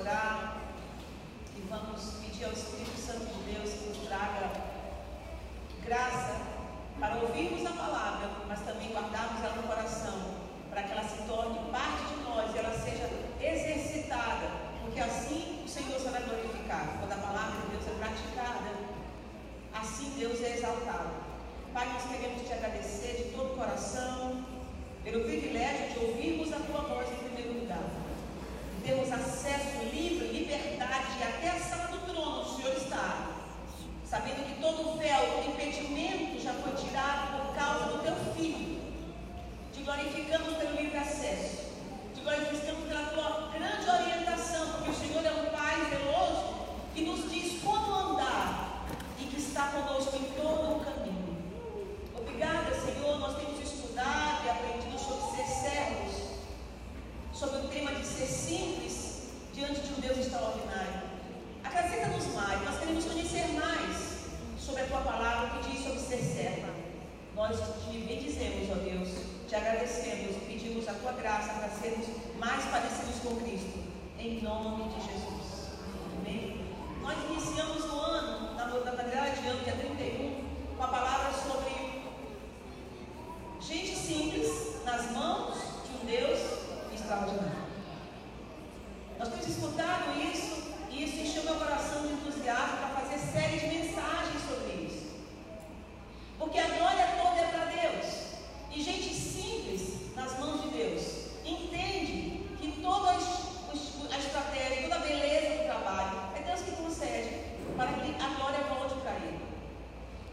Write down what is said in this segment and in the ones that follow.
orar e vamos pedir ao Espírito Santo de Deus que nos traga graça para ouvirmos a palavra, mas também guardarmos ela no coração, para que ela se torne parte de nós e ela seja exercitada, porque assim o Senhor será glorificado. Quando a palavra de Deus é praticada, assim Deus é exaltado. Pai, nós queremos te agradecer de todo o coração pelo privilégio de ouvirmos a tua voz em primeiro lugar. Temos acesso livre, liberdade até a sala do trono, o Senhor está. Sabendo que todo véu, todo impedimento já foi tirado por causa do teu filho. Te glorificamos pelo livre acesso. Te glorificamos pela tua grande orientação, porque o Senhor é um Pai zeloso que nos diz como andar e que está conosco em todo o caminho. Obrigada, Senhor. Nós temos estudado e aprendido sobre sobre o tema de ser simples diante de um Deus extraordinário. Acrescenta-nos mais, nós queremos conhecer mais sobre a tua palavra que diz sobre ser serva. Nós te bendizemos, ó Deus, te agradecemos e pedimos a tua graça para sermos mais parecidos com Cristo, em nome de Jesus. Amém? Nós iniciamos o ano, na, na de ano, dia 31, com a palavra sobre gente simples nas mãos de um Deus extraordinário. Nós temos escutado isso encheu meu coração de entusiasmo para fazer série de mensagens sobre isso. Porque a glória toda é para Deus. E gente simples nas mãos de Deus entende que toda a estratégia, toda a beleza do trabalho é Deus que concede para que a glória volte para Ele.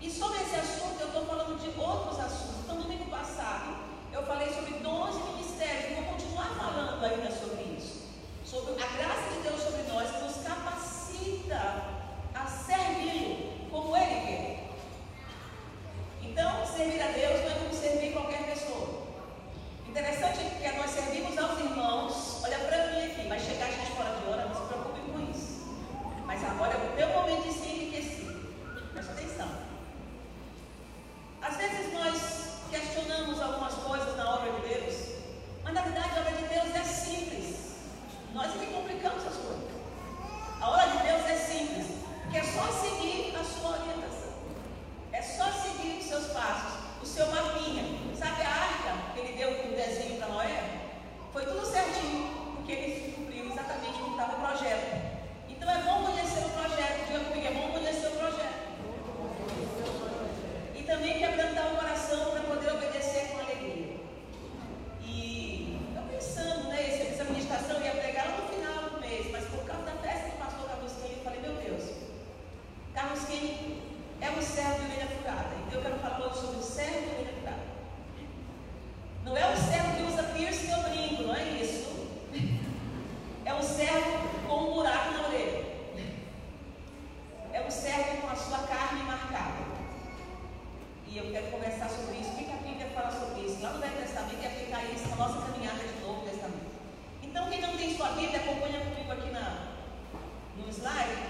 E sobre esse assunto eu estou falando de outros assuntos. Então, domingo passado eu falei sobre dons e ministérios. E vou continuar falando ainda sobre isso. Sobre a graça de Deus sobre nós que nos capacita a servi-lo como Ele quer. Então, servir a Deus não é como servir qualquer pessoa. Interessante é que nós servimos aos irmãos. Olha para mim aqui, vai chegar gente fora de hora, não se preocupe com isso. Mas agora é o teu momento de se enriquecer. Presta atenção. Às vezes nós questionamos algumas coisas na obra de Deus, mas na verdade a obra de Deus é simples. Nós é que complicamos as coisas. A obra de Deus é simples, porque é só seguir a sua orientação. É só seguir os seus passos, o seu mapinha. Sabe a arca que ele deu um desenho para Noé? Foi tudo certinho, porque ele cumpriu exatamente como estava o projeto. Então é bom conhecer o projeto. Diga comigo, é bom conhecer o projeto. E também quebrantar o coração para poder obedecer com alegria. E eu pensando, né, essa ministração eu ia pregar lá no final do mês, mas por causa da festa do pastor Carlos Kenny, eu falei, meu Deus, Carlos Kenny é um servo de ovelha furada. Então eu quero falar hoje sobre o servo de ovelha furada. Não é um servo que usa piercing ou brinco, não é isso. É um servo com um buraco na orelha. É um servo com a sua carne marcada. E eu quero conversar sobre isso. O que a Bíblia fala sobre isso? Lá no Velho Testamento e aplicar isso na nossa caminhada de Novo Testamento. Então, quem não tem sua Bíblia, acompanha comigo aqui na, no slide.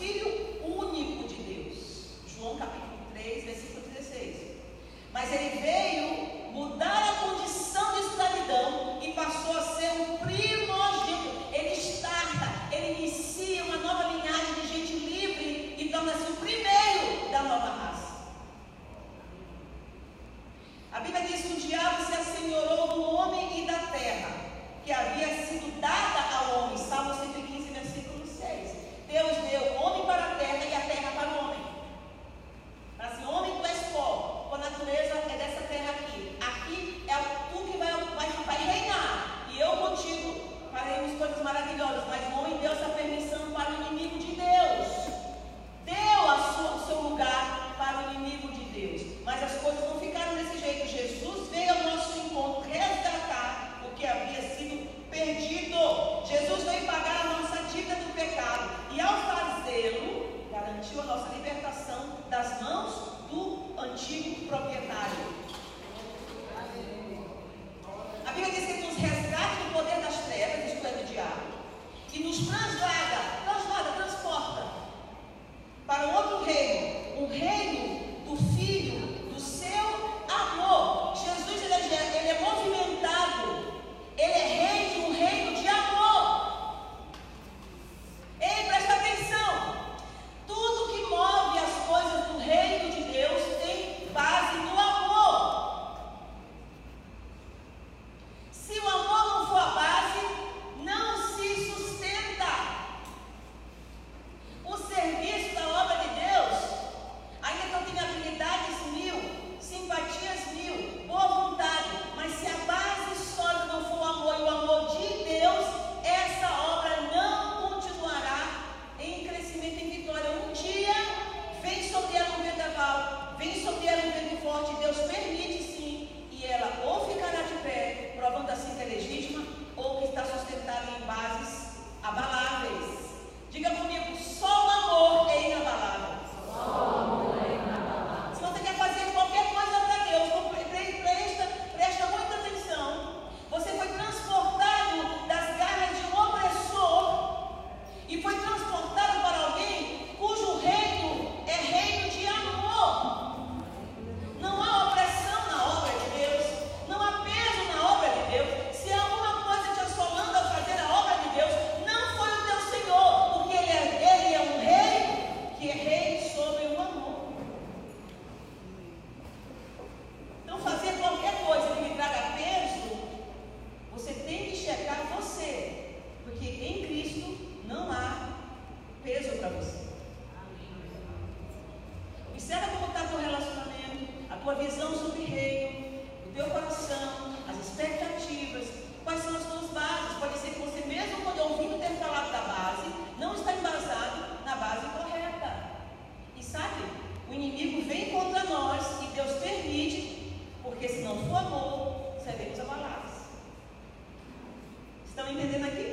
Filho único de Deus. João capítulo 3, versículo 16. Mas ele veio tua visão sobre o reino, o teu coração, as expectativas, quais são as tuas bases. Pode ser que você mesmo, quando é ouvindo ter falado da base, não está embasado na base correta. E sabe, o inimigo vem contra nós e Deus permite, porque se não for amor, seremos abalados. Estão entendendo aqui?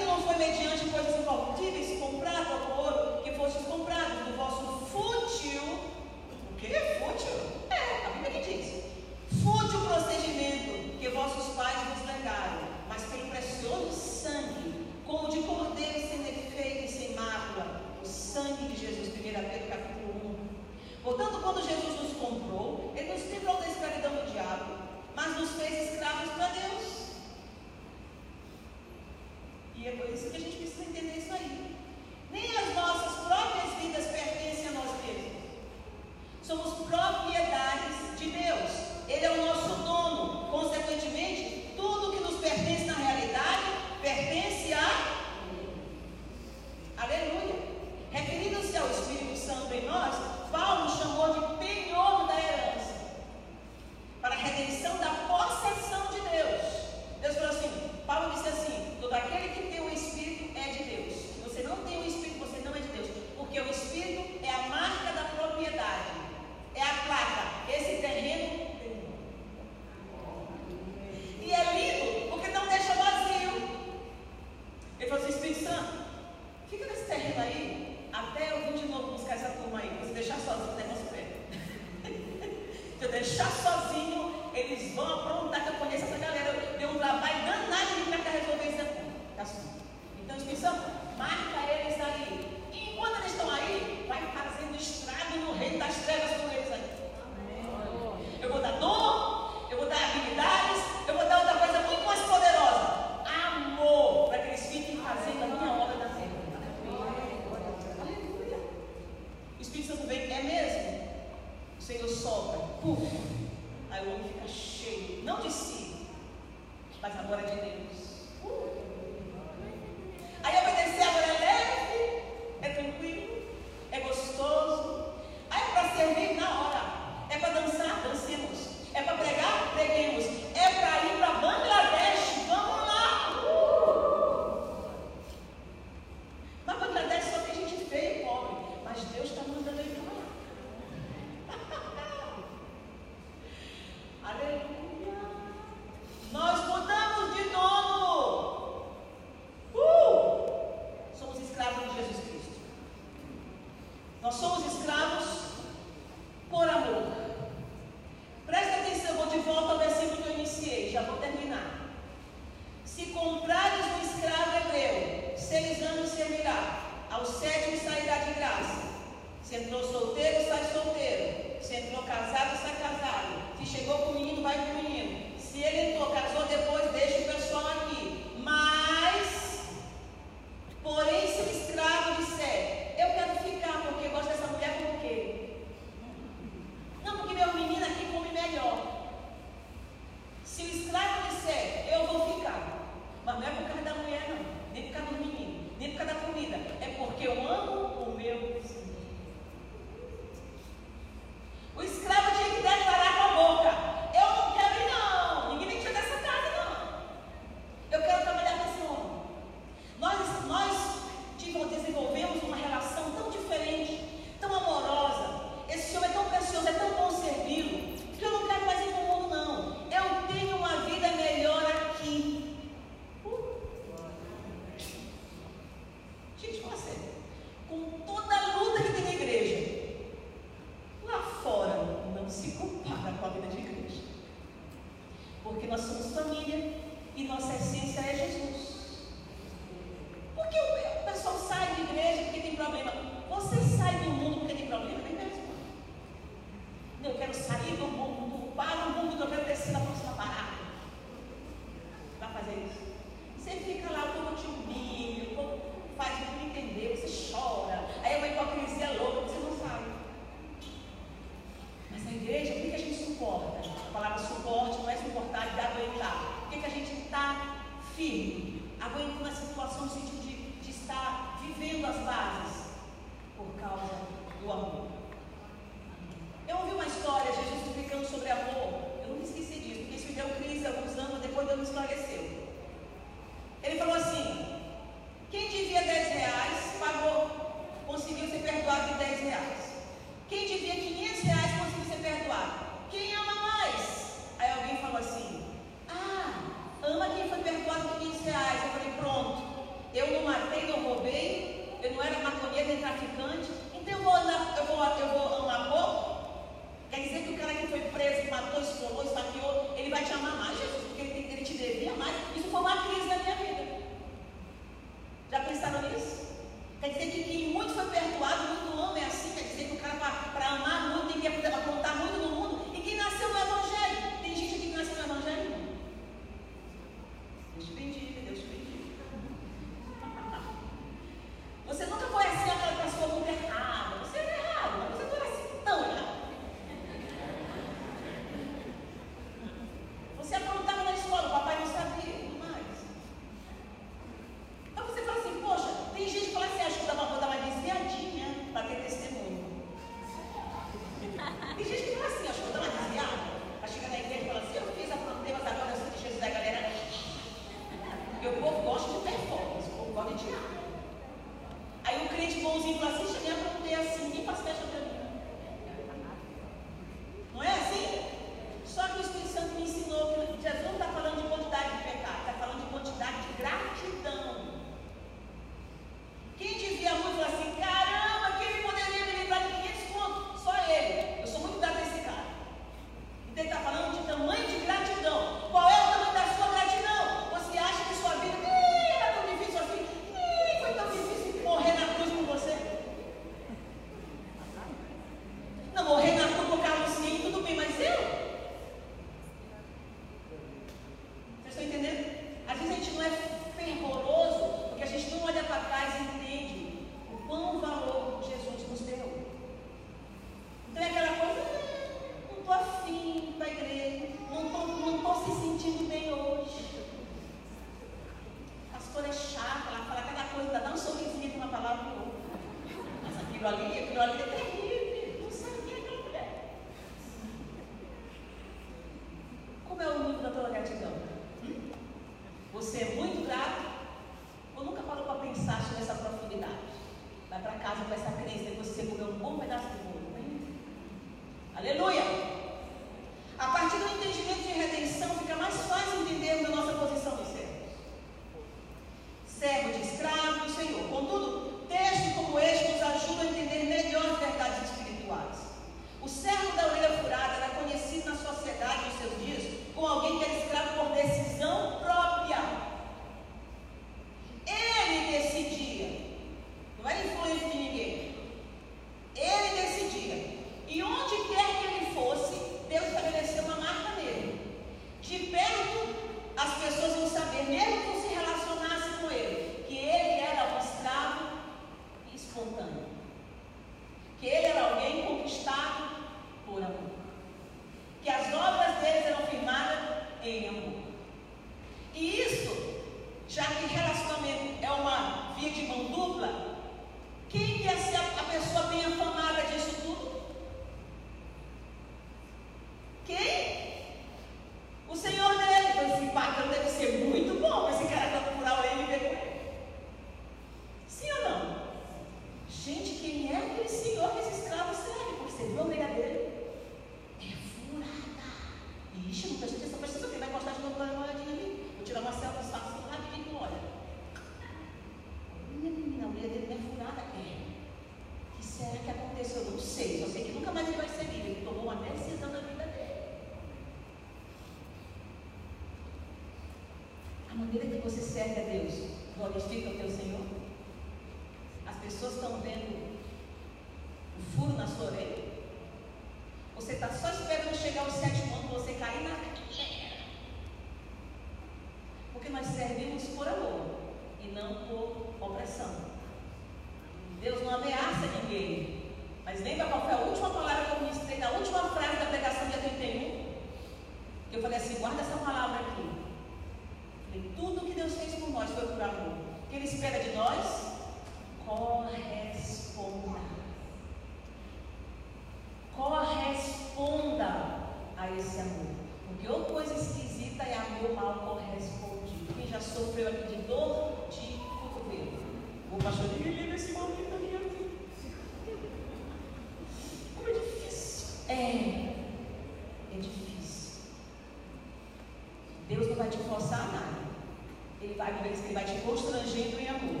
constrangendo em amor.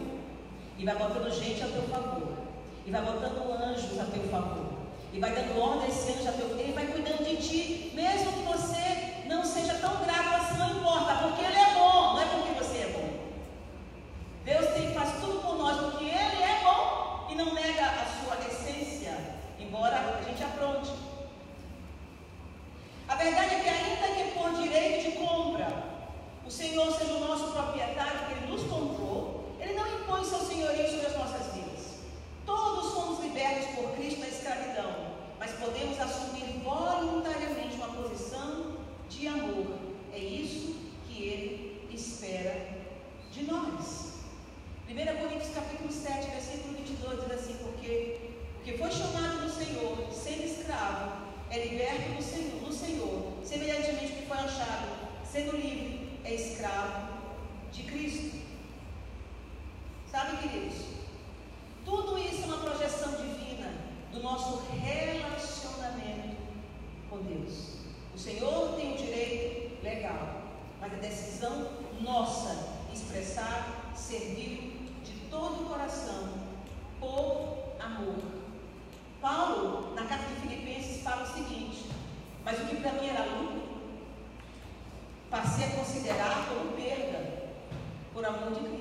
E vai botando gente a teu favor. E vai botando anjos a teu favor. E vai dando ordens, anjos a teu favor. Ele vai cuidando de ti, mesmo Mas o que para mim era lucro, passei a considerar como perda por amor de Cristo.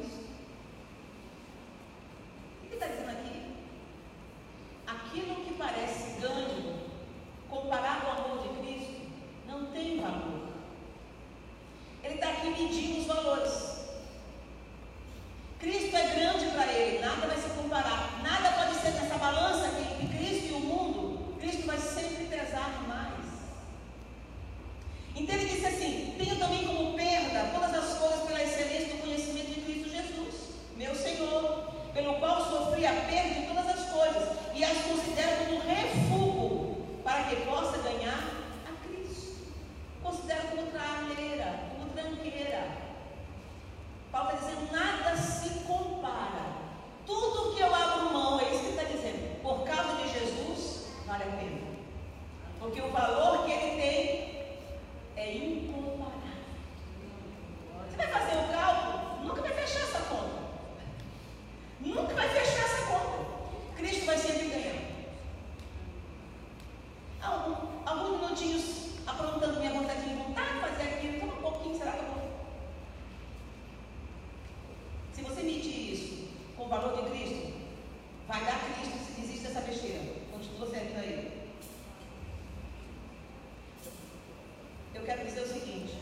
quero dizer o seguinte: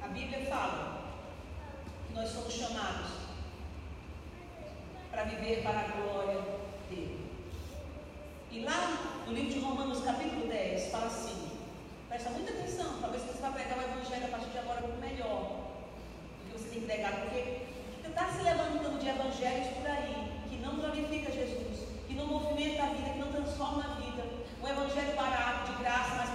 a Bíblia fala que nós somos chamados para viver para a glória dele. E lá no livro de Romanos, capítulo 10, fala assim: presta muita atenção, talvez você vá pregar o Evangelho a partir de agora como melhor do que você tem que pregar, porque está se levantando de evangelhos por aí que não glorifica Jesus, que não movimenta a vida, que não transforma a vida. Um evangelho barato, de graça, mas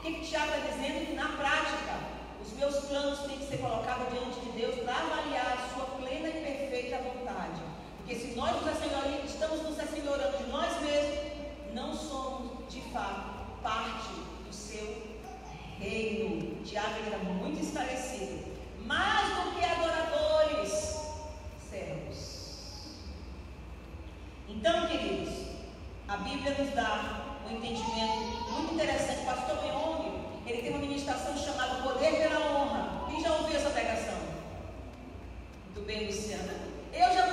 O que, que Tiago está dizendo? Que na prática, os meus planos têm que ser colocados diante de Deus para avaliar a sua plena e perfeita vontade. Porque se nós nos assenhorando, estamos nos assenhorando de nós mesmos, não somos, de fato, parte do seu reino. Tiago era tá muito esclarecido. Mais do que adoradores, servos. Então, queridos, a Bíblia nos dá um entendimento muito interessante. O pastor Leone, ele tem uma ministração chamada Poder pela Honra. Quem já ouviu essa pregação? Do bem, Luciana? Eu já